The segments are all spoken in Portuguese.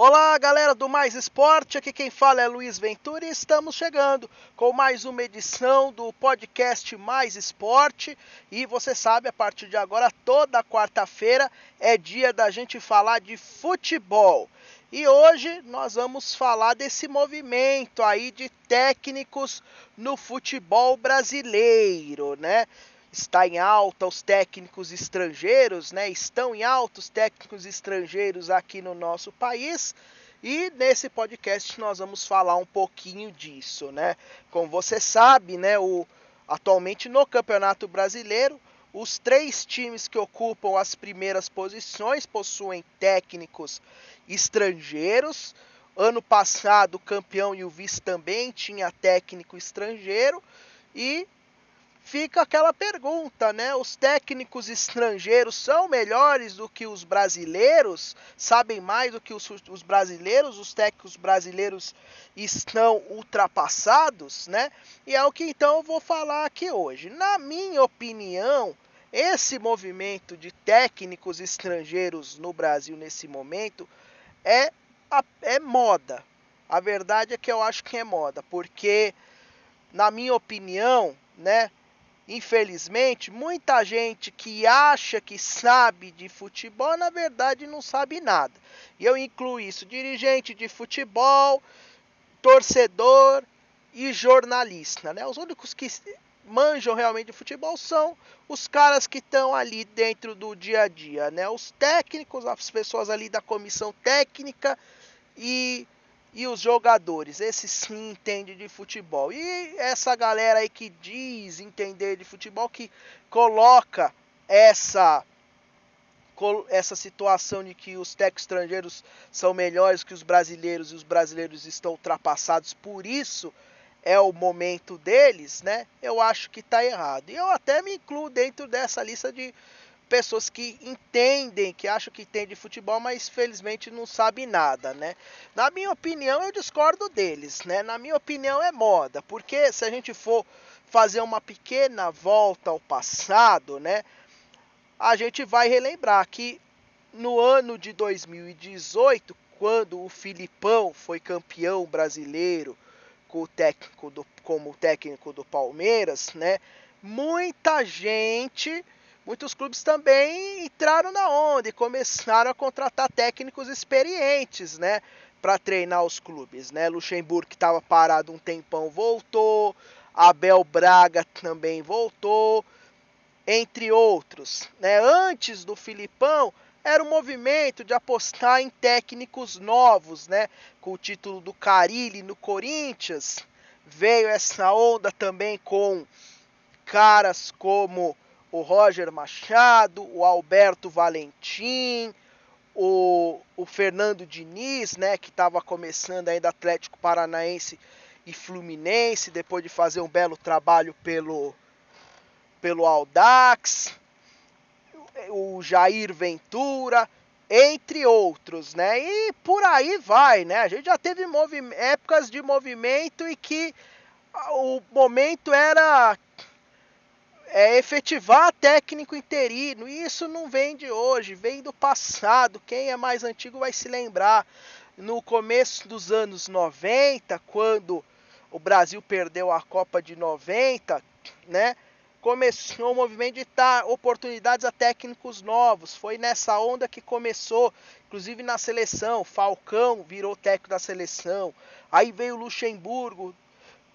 Olá, galera do Mais Esporte, aqui quem fala é Luiz Ventura e estamos chegando com mais uma edição do podcast Mais Esporte. E você sabe, a partir de agora, toda quarta-feira é dia da gente falar de futebol. E hoje nós vamos falar desse movimento aí de técnicos no futebol brasileiro, né? Está em alta os técnicos estrangeiros, né? Estão em alta os técnicos estrangeiros aqui no nosso país. E nesse podcast nós vamos falar um pouquinho disso, né? Como você sabe, né, o atualmente no Campeonato Brasileiro, os três times que ocupam as primeiras posições possuem técnicos estrangeiros. Ano passado, o campeão e o vice também tinha técnico estrangeiro e fica aquela pergunta, né? Os técnicos estrangeiros são melhores do que os brasileiros? Sabem mais do que os, os brasileiros? Os técnicos brasileiros estão ultrapassados, né? E é o que então eu vou falar aqui hoje. Na minha opinião, esse movimento de técnicos estrangeiros no Brasil nesse momento é, é moda. A verdade é que eu acho que é moda, porque na minha opinião, né, Infelizmente, muita gente que acha que sabe de futebol, na verdade não sabe nada. E eu incluo isso: dirigente de futebol, torcedor e jornalista. Né? Os únicos que manjam realmente de futebol são os caras que estão ali dentro do dia a dia, né? Os técnicos, as pessoas ali da comissão técnica e e os jogadores, esses sim entendem de futebol. E essa galera aí que diz entender de futebol, que coloca essa essa situação de que os técnicos estrangeiros são melhores que os brasileiros e os brasileiros estão ultrapassados, por isso é o momento deles, né? Eu acho que está errado. E eu até me incluo dentro dessa lista de pessoas que entendem, que acham que entendem de futebol, mas felizmente não sabem nada, né? Na minha opinião, eu discordo deles, né? Na minha opinião é moda, porque se a gente for fazer uma pequena volta ao passado, né? A gente vai relembrar que no ano de 2018, quando o Filipão foi campeão brasileiro com o técnico do, como técnico do Palmeiras, né? Muita gente muitos clubes também entraram na onda e começaram a contratar técnicos experientes, né? Para treinar os clubes, né? Luxemburgo, que estava parado um tempão, voltou. Abel Braga também voltou, entre outros. Né? Antes do Filipão, era um movimento de apostar em técnicos novos, né? Com o título do Carilli no Corinthians. Veio essa onda também com caras como o Roger Machado, o Alberto Valentim, o, o Fernando Diniz, né, que estava começando ainda Atlético Paranaense e Fluminense, depois de fazer um belo trabalho pelo, pelo Aldax, o Jair Ventura, entre outros, né? E por aí vai, né? A gente já teve épocas de movimento e que o momento era é, efetivar técnico interino. E isso não vem de hoje, vem do passado. Quem é mais antigo vai se lembrar. No começo dos anos 90, quando o Brasil perdeu a Copa de 90, né? Começou o movimento de dar oportunidades a técnicos novos. Foi nessa onda que começou, inclusive na seleção. Falcão virou técnico da seleção. Aí veio Luxemburgo,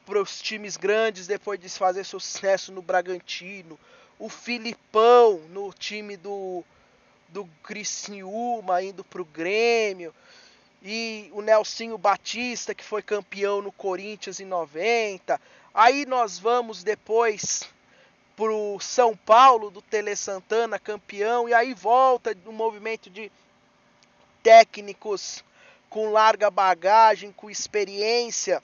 para os times grandes depois de fazer sucesso no Bragantino. O Filipão no time do, do Criciúma indo para o Grêmio. E o Nelsinho Batista, que foi campeão no Corinthians em 90. Aí nós vamos depois pro São Paulo do Tele Santana, campeão. E aí volta no movimento de técnicos com larga bagagem, com experiência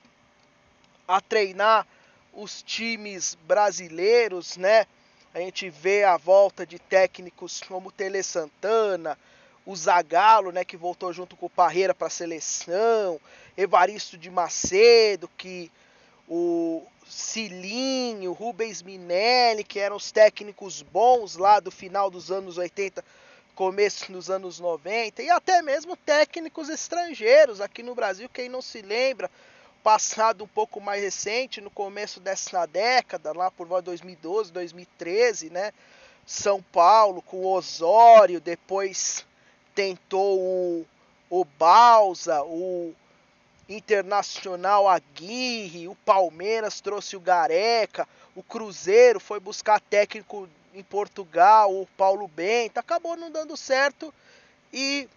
a treinar os times brasileiros, né? A gente vê a volta de técnicos como Tele Santana, o Zagallo, né, que voltou junto com o Parreira para a seleção, Evaristo de Macedo, que o Cilinho, Rubens Minelli, que eram os técnicos bons lá do final dos anos 80, começo dos anos 90, e até mesmo técnicos estrangeiros aqui no Brasil, quem não se lembra, passado um pouco mais recente, no começo dessa década, lá por volta de 2012, 2013, né? São Paulo com o Osório, depois tentou o, o Balsa, o Internacional Aguirre, o Palmeiras trouxe o Gareca, o Cruzeiro foi buscar técnico em Portugal, o Paulo Bento, acabou não dando certo e,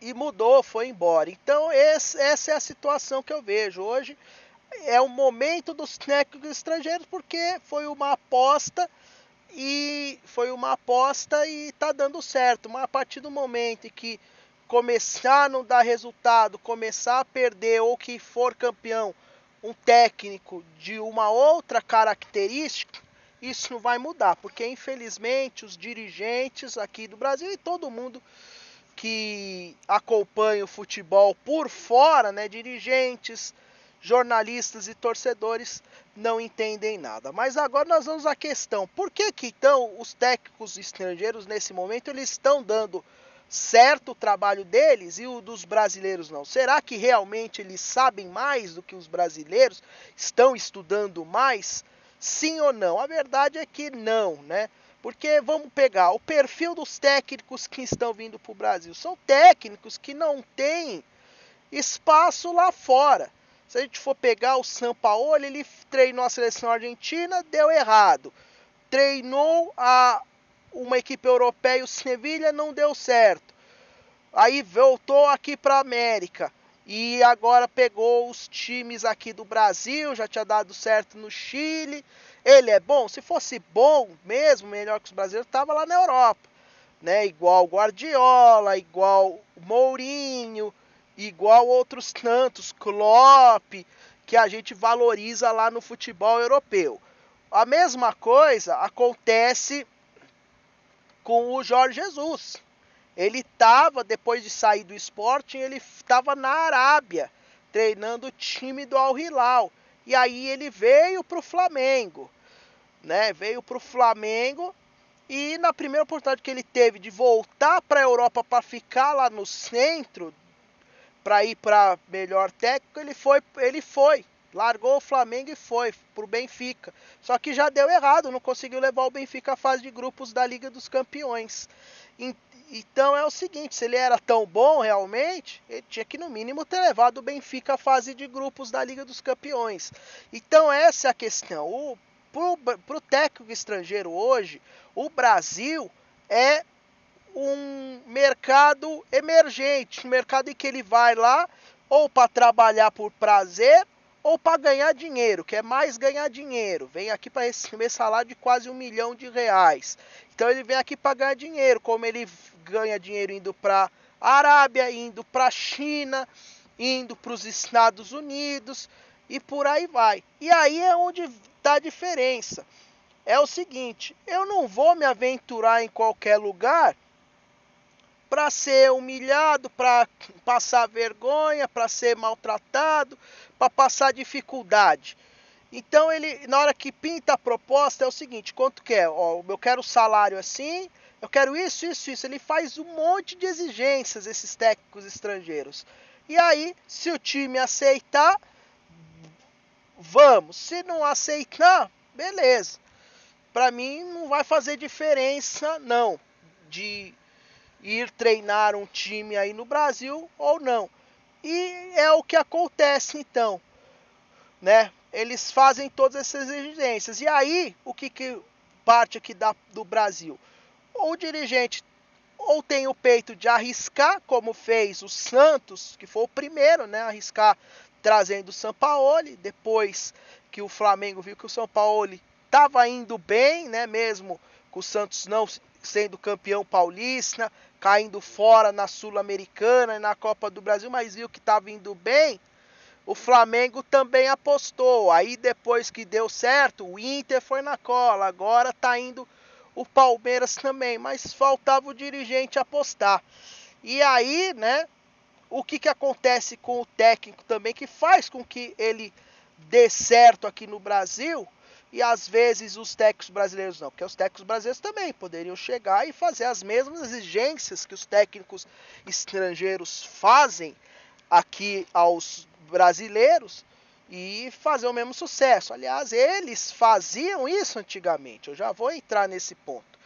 e mudou, foi embora. Então esse, essa é a situação que eu vejo hoje. É o momento dos técnicos estrangeiros porque foi uma aposta e foi uma aposta e está dando certo. Mas a partir do momento em que começar a não dar resultado, começar a perder ou que for campeão um técnico de uma outra característica, isso não vai mudar, porque infelizmente os dirigentes aqui do Brasil e todo mundo que acompanha o futebol por fora, né, dirigentes, jornalistas e torcedores não entendem nada. Mas agora nós vamos à questão: por que que então os técnicos estrangeiros nesse momento eles estão dando certo o trabalho deles e o dos brasileiros não? Será que realmente eles sabem mais do que os brasileiros? Estão estudando mais? Sim ou não? A verdade é que não, né? Porque vamos pegar o perfil dos técnicos que estão vindo para o Brasil. São técnicos que não têm espaço lá fora. Se a gente for pegar o Sampaoli, ele treinou a seleção argentina, deu errado. Treinou a uma equipe europeia, o Sevilha, não deu certo. Aí voltou aqui para a América e agora pegou os times aqui do Brasil, já tinha dado certo no Chile. Ele é bom? Se fosse bom mesmo, melhor que os brasileiros, estava lá na Europa. Né? Igual Guardiola, igual Mourinho, igual outros tantos, Klopp, que a gente valoriza lá no futebol europeu. A mesma coisa acontece com o Jorge Jesus. Ele estava, depois de sair do Sporting, ele estava na Arábia, treinando o time do Al Hilal. E aí ele veio para o Flamengo, né? Veio para o Flamengo e na primeira oportunidade que ele teve de voltar para a Europa para ficar lá no centro, para ir para melhor técnico, ele foi, ele foi largou o Flamengo e foi pro Benfica. Só que já deu errado, não conseguiu levar o Benfica à fase de grupos da Liga dos Campeões. Então é o seguinte, se ele era tão bom realmente, ele tinha que no mínimo ter levado o Benfica à fase de grupos da Liga dos Campeões. Então essa é a questão. O, pro, o técnico estrangeiro hoje, o Brasil é um mercado emergente, um mercado em que ele vai lá ou para trabalhar por prazer ou para ganhar dinheiro, quer mais ganhar dinheiro, vem aqui para receber salário de quase um milhão de reais. Então ele vem aqui para ganhar dinheiro, como ele ganha dinheiro indo para Arábia, indo para China, indo para os Estados Unidos e por aí vai. E aí é onde está a diferença. É o seguinte, eu não vou me aventurar em qualquer lugar para ser humilhado, para passar vergonha, para ser maltratado, para passar dificuldade. Então ele, na hora que pinta a proposta, é o seguinte: quanto quer? Ó, eu quero salário assim, eu quero isso, isso, isso. Ele faz um monte de exigências, esses técnicos estrangeiros. E aí, se o time aceitar, vamos. Se não aceitar, beleza. Para mim não vai fazer diferença, não, de ir treinar um time aí no Brasil ou não. E é o que acontece então, né? Eles fazem todas essas exigências. E aí, o que, que parte aqui da, do Brasil? O dirigente ou tem o peito de arriscar, como fez o Santos, que foi o primeiro, né, arriscar trazendo o Sampaoli, depois que o Flamengo viu que o São Paulo estava indo bem, né, mesmo com o Santos não sendo campeão paulista, caindo fora na Sul-Americana e na Copa do Brasil, mas viu que estava indo bem, o Flamengo também apostou. Aí depois que deu certo, o Inter foi na cola. Agora está indo o Palmeiras também, mas faltava o dirigente apostar. E aí, né, o que, que acontece com o técnico também que faz com que ele dê certo aqui no Brasil e às vezes os técnicos brasileiros não, porque os técnicos brasileiros também poderiam chegar e fazer as mesmas exigências que os técnicos estrangeiros fazem aqui aos brasileiros e fazer o mesmo sucesso. Aliás, eles faziam isso antigamente. Eu já vou entrar nesse ponto,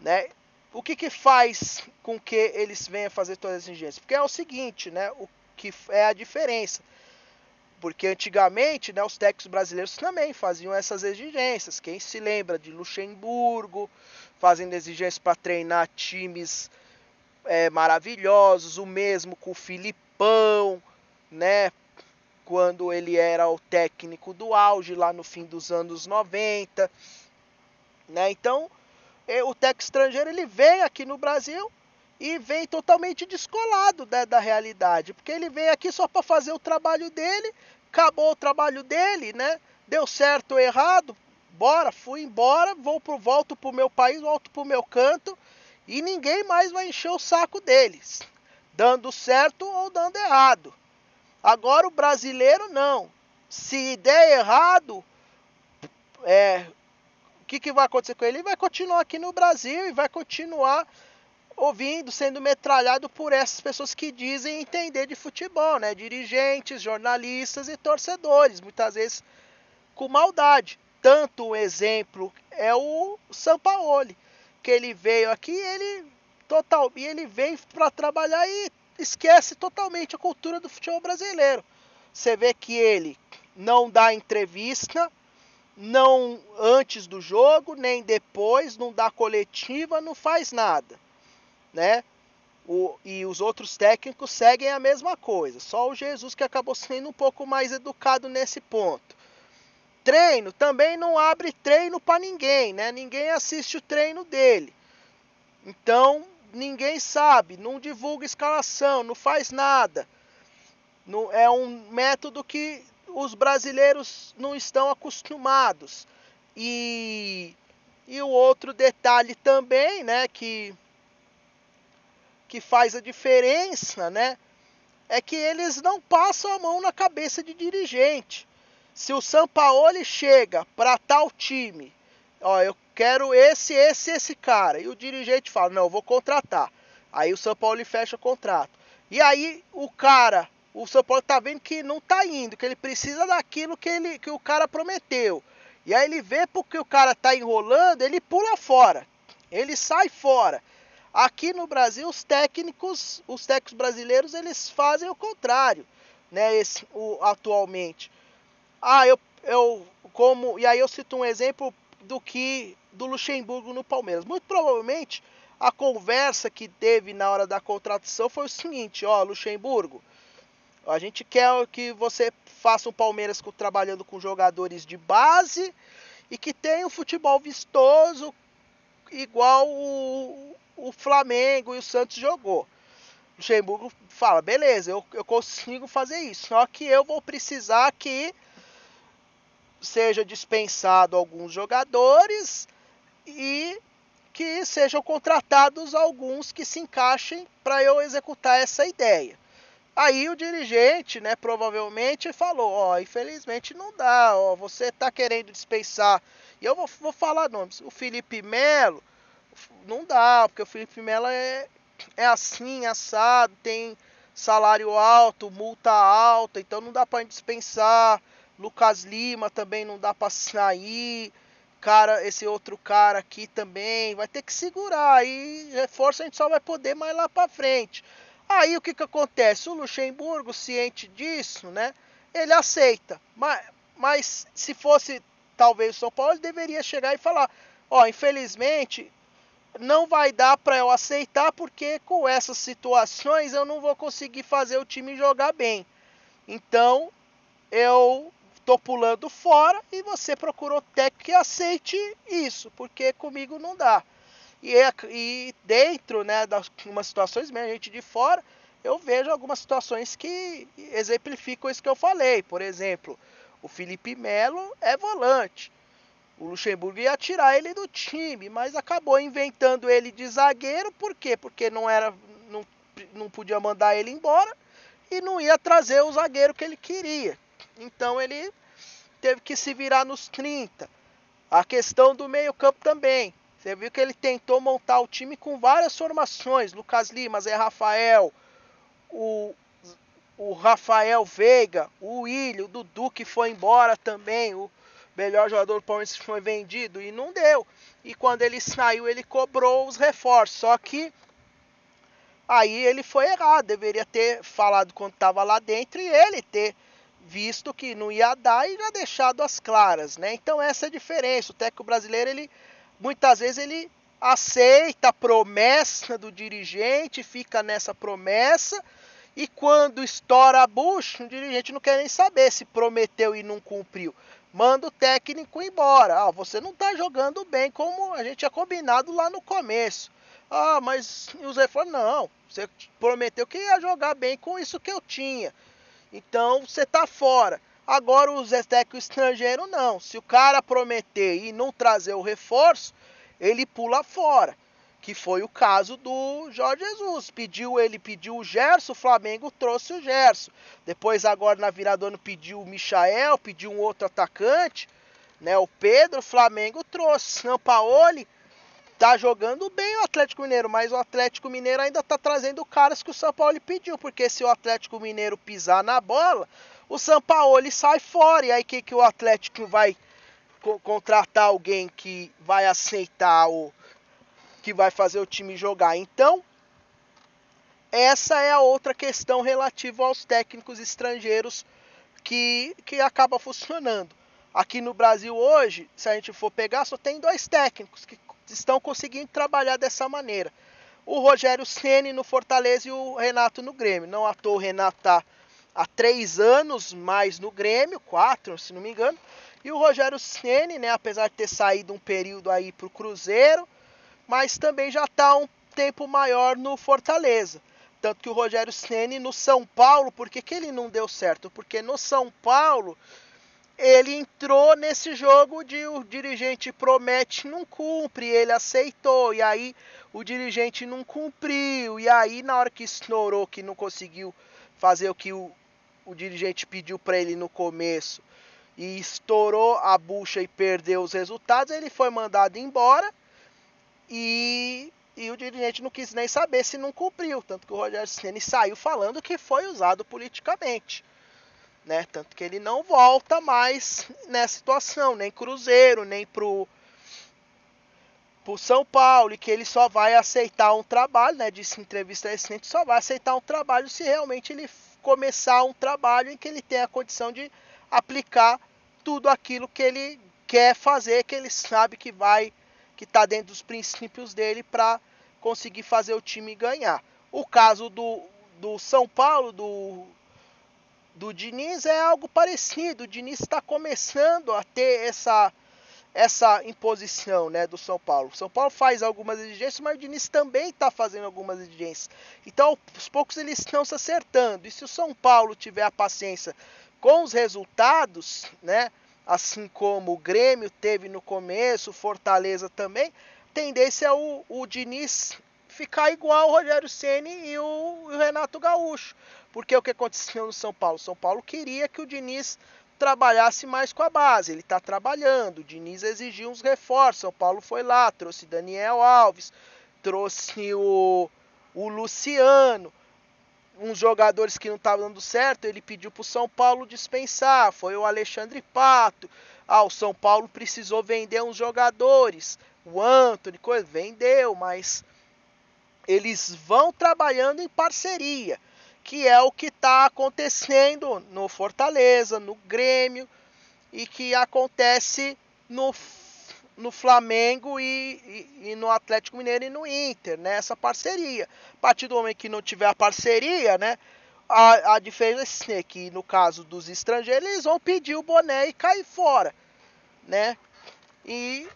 né? O que, que faz com que eles venham fazer todas as exigências? Porque é o seguinte, né? O que é a diferença? Porque antigamente, né, os técnicos brasileiros também faziam essas exigências. Quem se lembra de Luxemburgo, fazendo exigências para treinar times é, maravilhosos, o mesmo com o Filipão, né? Quando ele era o técnico do auge lá no fim dos anos 90, né? Então, o técnico estrangeiro ele vem aqui no Brasil e vem totalmente descolado né, da realidade, porque ele vem aqui só para fazer o trabalho dele, acabou o trabalho dele, né? Deu certo ou errado, bora, fui embora, vou pro, volto pro meu país, volto pro meu canto e ninguém mais vai encher o saco deles, dando certo ou dando errado. Agora o brasileiro não. Se der errado, é, que, que vai acontecer com ele? Ele vai continuar aqui no Brasil e vai continuar ouvindo, sendo metralhado por essas pessoas que dizem entender de futebol, né? Dirigentes, jornalistas e torcedores, muitas vezes com maldade. Tanto um exemplo é o Sampaoli, que ele veio aqui, ele total e ele vem para trabalhar e esquece totalmente a cultura do futebol brasileiro. Você vê que ele não dá entrevista, não antes do jogo, nem depois, não dá coletiva, não faz nada né? O, e os outros técnicos seguem a mesma coisa. Só o Jesus que acabou sendo um pouco mais educado nesse ponto. Treino também não abre treino para ninguém, né? Ninguém assiste o treino dele. Então ninguém sabe, não divulga escalação, não faz nada. Não, é um método que os brasileiros não estão acostumados. E, e o outro detalhe também, né, que que faz a diferença, né? É que eles não passam a mão na cabeça de dirigente. Se o Sampaoli chega para tal time, ó, eu quero esse, esse, esse cara, e o dirigente fala, não, eu vou contratar. Aí o São Paulo fecha o contrato. E aí o cara, o São Paulo tá vendo que não tá indo, que ele precisa daquilo que, ele, que o cara prometeu. E aí ele vê porque o cara tá enrolando, ele pula fora. Ele sai fora. Aqui no Brasil, os técnicos, os técnicos brasileiros, eles fazem o contrário, né? Esse, o, atualmente. Ah, eu, eu como e aí eu cito um exemplo do que do Luxemburgo no Palmeiras. Muito provavelmente a conversa que teve na hora da contratação foi o seguinte, ó, Luxemburgo, a gente quer que você faça um Palmeiras trabalhando com jogadores de base e que tenha um futebol vistoso igual o, o Flamengo e o Santos jogou. Luxemburgo fala, beleza, eu, eu consigo fazer isso. Só que eu vou precisar que seja dispensado alguns jogadores e que sejam contratados alguns que se encaixem para eu executar essa ideia. Aí o dirigente, né, provavelmente falou, ó, infelizmente não dá, ó, você está querendo dispensar. E eu vou, vou falar nomes. O Felipe Melo, não dá, porque o Felipe Melo é, é assim, assado, tem salário alto, multa alta, então não dá para dispensar. Lucas Lima também não dá para sair. Cara, esse outro cara aqui também vai ter que segurar. Aí reforço a gente só vai poder mais lá para frente. Aí o que que acontece? O Luxemburgo, ciente disso, né? Ele aceita. Mas, mas se fosse talvez o São Paulo, ele deveria chegar e falar: ó, infelizmente não vai dar para eu aceitar porque com essas situações eu não vou conseguir fazer o time jogar bem. Então eu tô pulando fora e você procurou técnico que aceite isso, porque comigo não dá. E, é, e dentro né, das umas situações, mesmo, gente de fora, eu vejo algumas situações que exemplificam isso que eu falei. Por exemplo, o Felipe Melo é volante. O Luxemburgo ia tirar ele do time, mas acabou inventando ele de zagueiro, por quê? Porque não era não, não podia mandar ele embora e não ia trazer o zagueiro que ele queria. Então ele teve que se virar nos 30. A questão do meio-campo também. Você viu que ele tentou montar o time com várias formações. Lucas Lima, Zé Rafael, o, o Rafael Veiga, o William, o Dudu que foi embora também, o melhor jogador do Palmeiras foi vendido e não deu. E quando ele saiu, ele cobrou os reforços. Só que aí ele foi errado. Deveria ter falado quando estava lá dentro e ele ter visto que não ia dar e já deixado as claras, né? Então essa é a diferença. O técnico brasileiro, ele muitas vezes ele aceita a promessa do dirigente, fica nessa promessa e quando estoura a bucha, o dirigente não quer nem saber se prometeu e não cumpriu. Manda o técnico embora. Ah, você não está jogando bem como a gente tinha combinado lá no começo. Ah, mas o Zé falou, não, você prometeu que ia jogar bem com isso que eu tinha. Então você está fora. Agora o Zé técnico estrangeiro não. Se o cara prometer e não trazer o reforço, ele pula fora que foi o caso do Jorge Jesus. Pediu ele pediu o Gerson, o Flamengo trouxe o Gerson. Depois agora na virada do ano pediu o Michael, pediu um outro atacante, né, o Pedro, o Flamengo trouxe Sampaoli. Tá jogando bem o Atlético Mineiro, mas o Atlético Mineiro ainda tá trazendo caras que o São Paulo pediu, porque se o Atlético Mineiro pisar na bola, o São Paulo sai fora. E aí que que o Atlético vai co contratar alguém que vai aceitar o que vai fazer o time jogar. Então, essa é a outra questão relativa aos técnicos estrangeiros que, que acaba funcionando. Aqui no Brasil hoje, se a gente for pegar, só tem dois técnicos que estão conseguindo trabalhar dessa maneira. O Rogério Ceni no Fortaleza e o Renato no Grêmio. Não à toa o Renato está há três anos mais no Grêmio, quatro, se não me engano. E o Rogério Ceni, né, apesar de ter saído um período aí para o Cruzeiro, mas também já está um tempo maior no Fortaleza. Tanto que o Rogério Ceni no São Paulo, por que, que ele não deu certo? Porque no São Paulo ele entrou nesse jogo de o dirigente promete não cumpre, ele aceitou, e aí o dirigente não cumpriu, e aí na hora que estourou, que não conseguiu fazer o que o, o dirigente pediu para ele no começo, e estourou a bucha e perdeu os resultados, ele foi mandado embora e, e o dirigente não quis nem saber se não cumpriu. Tanto que o Rogério Ceni saiu falando que foi usado politicamente. Né? Tanto que ele não volta mais nessa situação, nem Cruzeiro, nem pro, pro São Paulo, e que ele só vai aceitar um trabalho, né? Disse em entrevista recente, só vai aceitar um trabalho se realmente ele começar um trabalho em que ele tenha a condição de aplicar tudo aquilo que ele quer fazer, que ele sabe que vai que está dentro dos princípios dele para conseguir fazer o time ganhar. O caso do, do São Paulo, do, do Diniz, é algo parecido. O Diniz está começando a ter essa, essa imposição né, do São Paulo. São Paulo faz algumas exigências, mas o Diniz também está fazendo algumas exigências. Então, aos poucos eles estão se acertando. E se o São Paulo tiver a paciência com os resultados, né? assim como o Grêmio teve no começo, Fortaleza também, tendência é o, o Diniz ficar igual o Rogério Ceni e o, o Renato Gaúcho. Porque o que aconteceu no São Paulo? São Paulo queria que o Diniz trabalhasse mais com a base. Ele está trabalhando. O Diniz exigiu uns reforços. São Paulo foi lá, trouxe Daniel Alves, trouxe o, o Luciano uns jogadores que não estavam dando certo, ele pediu para o São Paulo dispensar. Foi o Alexandre Pato. Ah, o São Paulo precisou vender uns jogadores. O Anthony, coisa, vendeu, mas eles vão trabalhando em parceria, que é o que está acontecendo no Fortaleza, no Grêmio e que acontece no no Flamengo e, e, e, no Atlético Mineiro e no Inter, né? Essa parceria. A partir do momento que não tiver a parceria, né? A, a diferença é que no caso dos estrangeiros eles vão pedir o boné e cair fora, né? E,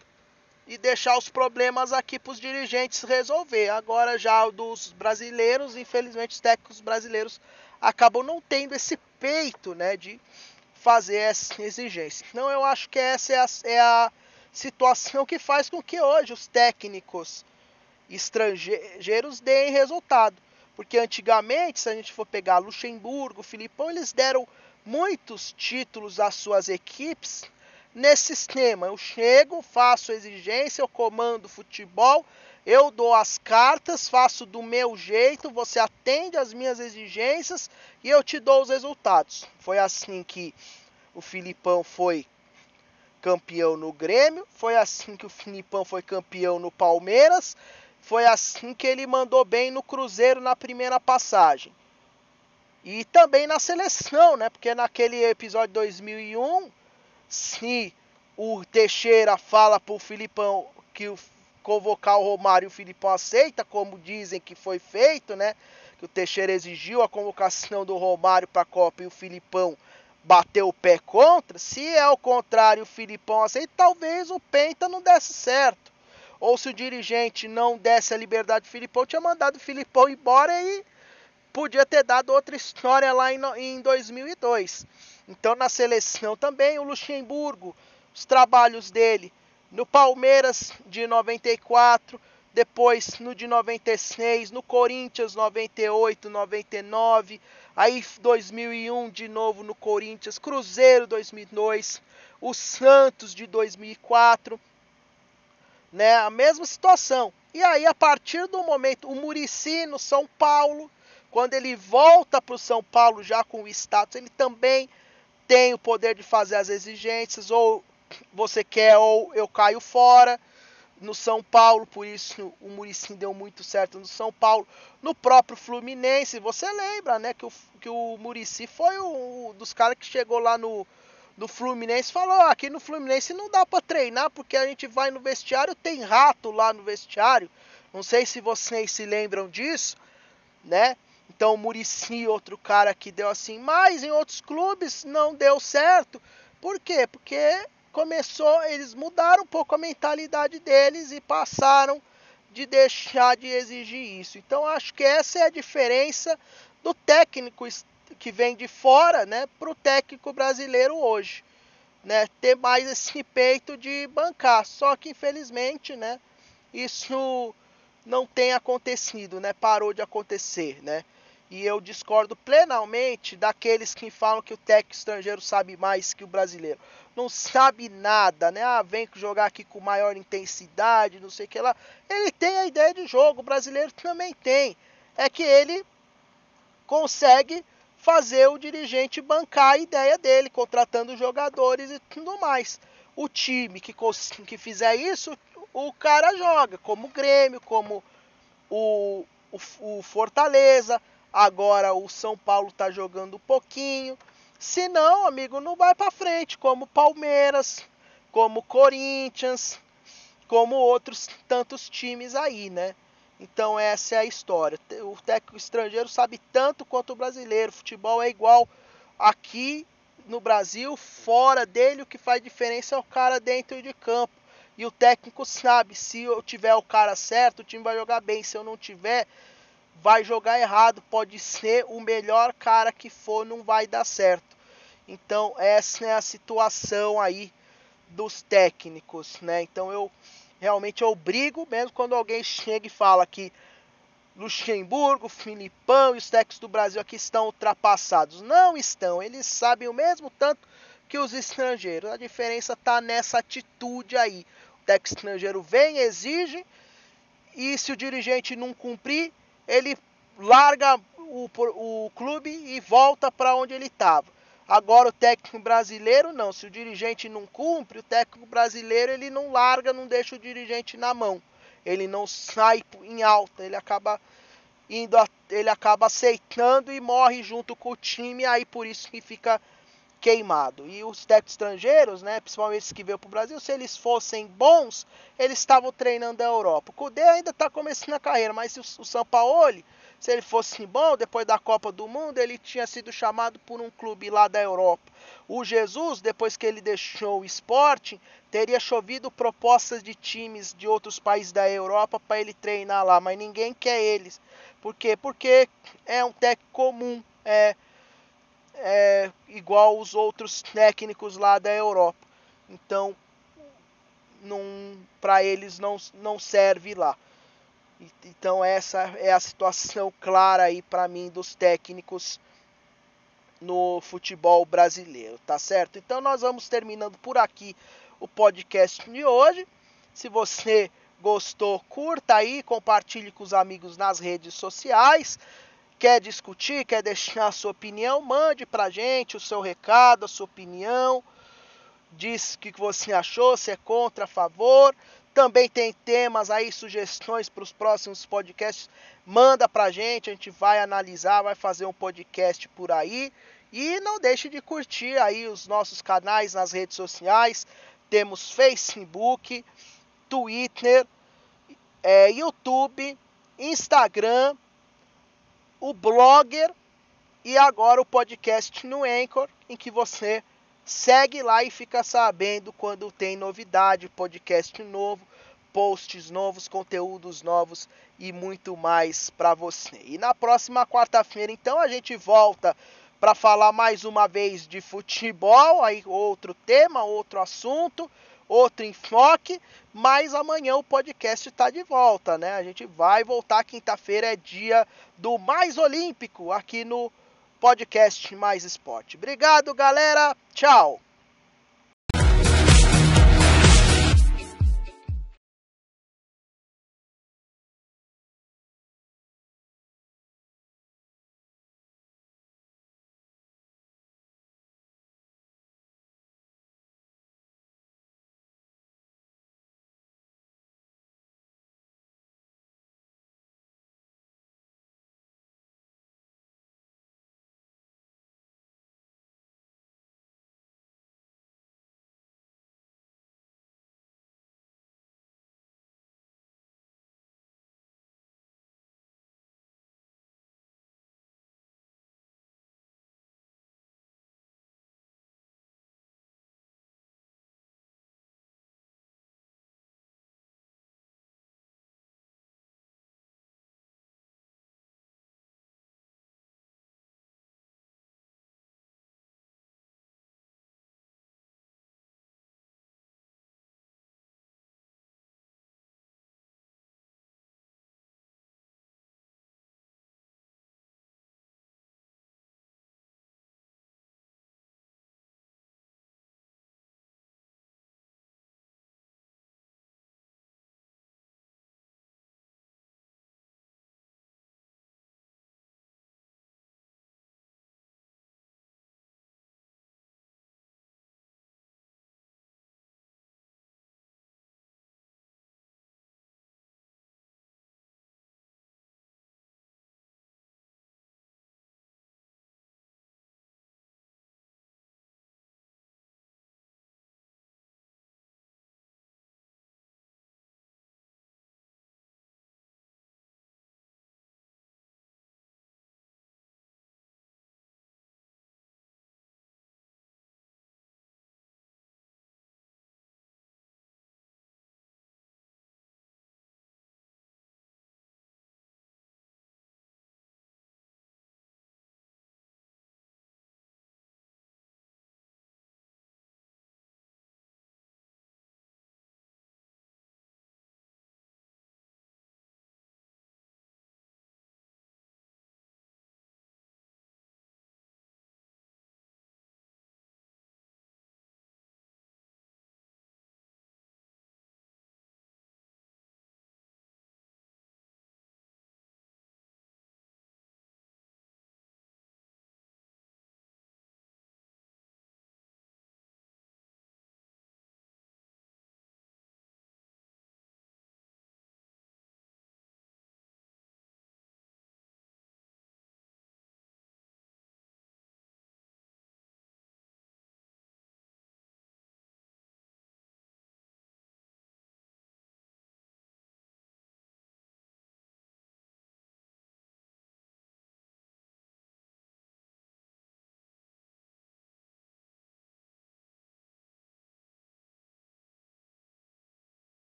e deixar os problemas aqui para os dirigentes resolver. Agora já dos brasileiros, infelizmente os técnicos brasileiros acabam não tendo esse peito, né? De fazer essa exigência. Então eu acho que essa é a, é a situação que faz com que hoje os técnicos estrangeiros deem resultado. Porque antigamente, se a gente for pegar Luxemburgo, Filipão, eles deram muitos títulos às suas equipes nesse sistema. Eu chego, faço exigência, eu comando futebol, eu dou as cartas, faço do meu jeito, você atende às minhas exigências e eu te dou os resultados. Foi assim que o Filipão foi campeão no Grêmio, foi assim que o Filipão foi campeão no Palmeiras, foi assim que ele mandou bem no Cruzeiro na primeira passagem. E também na seleção, né? Porque naquele episódio 2001, se o Teixeira fala pro Filipão que o convocar o Romário e o Filipão aceita, como dizem que foi feito, né? Que o Teixeira exigiu a convocação do Romário para a Copa e o Filipão bateu o pé contra. Se é o contrário, o Filipão aceita, talvez o Penta não desse certo. Ou se o dirigente não desse a liberdade do Filipão, tinha mandado o Filipão embora e podia ter dado outra história lá em, em 2002. Então na seleção também o Luxemburgo, os trabalhos dele no Palmeiras de 94, depois no de 96, no Corinthians 98, 99, aí 2001 de novo no Corinthians, Cruzeiro 2002, o Santos de 2004, né? A mesma situação. E aí a partir do momento o Murici no São Paulo, quando ele volta para o São Paulo já com o status, ele também tem o poder de fazer as exigências ou você quer ou eu caio fora. No São Paulo, por isso o Murici deu muito certo no São Paulo. No próprio Fluminense, você lembra, né, que o, que o Murici foi um dos caras que chegou lá no, no Fluminense falou: ah, aqui no Fluminense não dá para treinar porque a gente vai no vestiário, tem rato lá no vestiário. Não sei se vocês se lembram disso, né? Então o Murici, outro cara que deu assim, mas em outros clubes não deu certo. Por quê? Porque começou, eles mudaram um pouco a mentalidade deles e passaram de deixar de exigir isso. Então acho que essa é a diferença do técnico que vem de fora, né, para o técnico brasileiro hoje, né, ter mais esse peito de bancar. Só que infelizmente, né, isso não tem acontecido, né, parou de acontecer, né. E eu discordo plenamente daqueles que falam que o técnico estrangeiro sabe mais que o brasileiro não sabe nada, né? Ah, vem jogar aqui com maior intensidade, não sei o que lá. Ele tem a ideia de jogo, o brasileiro também tem. É que ele consegue fazer o dirigente bancar a ideia dele, contratando jogadores e tudo mais. O time que, que fizer isso, o cara joga, como o Grêmio, como o, o, o Fortaleza. Agora o São Paulo está jogando um pouquinho. Se não, amigo, não vai para frente, como Palmeiras, como Corinthians, como outros tantos times aí, né? Então essa é a história. O técnico estrangeiro sabe tanto quanto o brasileiro. Futebol é igual aqui no Brasil, fora dele o que faz diferença é o cara dentro de campo. E o técnico sabe, se eu tiver o cara certo, o time vai jogar bem. Se eu não tiver, vai jogar errado. Pode ser o melhor cara que for, não vai dar certo. Então essa é a situação aí dos técnicos, né? Então eu realmente eu brigo mesmo quando alguém chega e fala que Luxemburgo, Filipão e os técnicos do Brasil aqui estão ultrapassados. Não estão, eles sabem o mesmo tanto que os estrangeiros. A diferença está nessa atitude aí. O técnico estrangeiro vem, exige, e se o dirigente não cumprir, ele larga o, o clube e volta para onde ele estava. Agora o técnico brasileiro não, se o dirigente não cumpre, o técnico brasileiro ele não larga, não deixa o dirigente na mão. Ele não sai em alta, ele acaba indo, ele acaba aceitando e morre junto com o time, aí por isso que fica queimado. E os técnicos estrangeiros, né, principalmente os que veio para o Brasil, se eles fossem bons, eles estavam treinando a Europa. O Cudê ainda está começando a carreira, mas o, Sampaoli, se ele fosse bom, depois da Copa do Mundo, ele tinha sido chamado por um clube lá da Europa. O Jesus, depois que ele deixou o esporte, teria chovido propostas de times de outros países da Europa para ele treinar lá, mas ninguém quer eles. Por quê? Porque é um técnico comum, é, é igual os outros técnicos lá da Europa. Então, para eles não, não serve lá. Então essa é a situação clara aí para mim dos técnicos no futebol brasileiro, tá certo? Então nós vamos terminando por aqui o podcast de hoje. Se você gostou, curta aí, compartilhe com os amigos nas redes sociais. Quer discutir, quer deixar a sua opinião, mande pra gente o seu recado, a sua opinião. Diz o que você achou, se é contra, a favor. Também tem temas aí, sugestões para os próximos podcasts. Manda pra gente, a gente vai analisar, vai fazer um podcast por aí. E não deixe de curtir aí os nossos canais nas redes sociais. Temos Facebook, Twitter, é, YouTube, Instagram, o Blogger e agora o podcast no Anchor, em que você segue lá e fica sabendo quando tem novidade, podcast novo, posts novos, conteúdos novos e muito mais para você. E na próxima quarta-feira, então, a gente volta para falar mais uma vez de futebol, aí outro tema, outro assunto, outro enfoque, mas amanhã o podcast está de volta, né? A gente vai voltar quinta-feira é dia do Mais Olímpico aqui no podcast Mais Esporte. Obrigado, galera. Tchau.